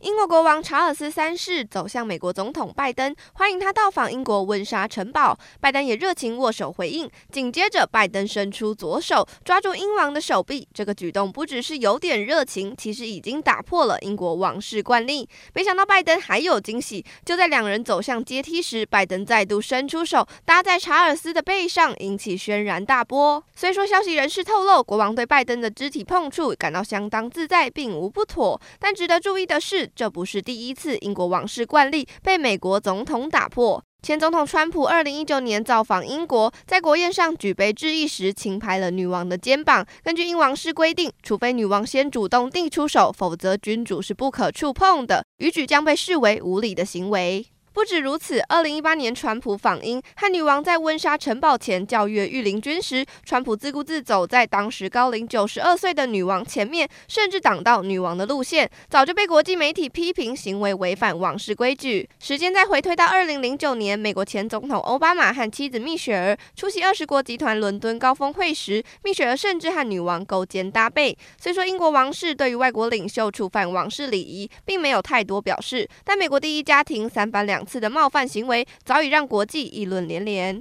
英国国王查尔斯三世走向美国总统拜登，欢迎他到访英国温莎城堡。拜登也热情握手回应。紧接着，拜登伸出左手抓住英王的手臂，这个举动不只是有点热情，其实已经打破了英国王室惯例。没想到拜登还有惊喜，就在两人走向阶梯时，拜登再度伸出手搭在查尔斯的背上，引起轩然大波。虽说消息人士透露，国王对拜登的肢体碰触感到相当自在，并无不妥，但值得注意的是，这不是第一次英国王室惯例被美国总统打破。前总统川普二零一九年造访英国，在国宴上举杯致意时，轻拍了女王的肩膀。根据英王室规定，除非女王先主动递出手，否则君主是不可触碰的，逾矩将被视为无礼的行为。不止如此，二零一八年川普访英，和女王在温莎城堡前教阅御林军时，川普自顾自走在当时高龄九十二岁的女王前面，甚至挡到女王的路线，早就被国际媒体批评行为违反王室规矩。时间再回推到二零零九年，美国前总统奥巴马和妻子蜜雪儿出席二十国集团伦敦高峰会时，蜜雪儿甚至和女王勾肩搭背。虽说英国王室对于外国领袖触犯王室礼仪并没有太多表示，但美国第一家庭三番两次的冒犯行为，早已让国际议论连连。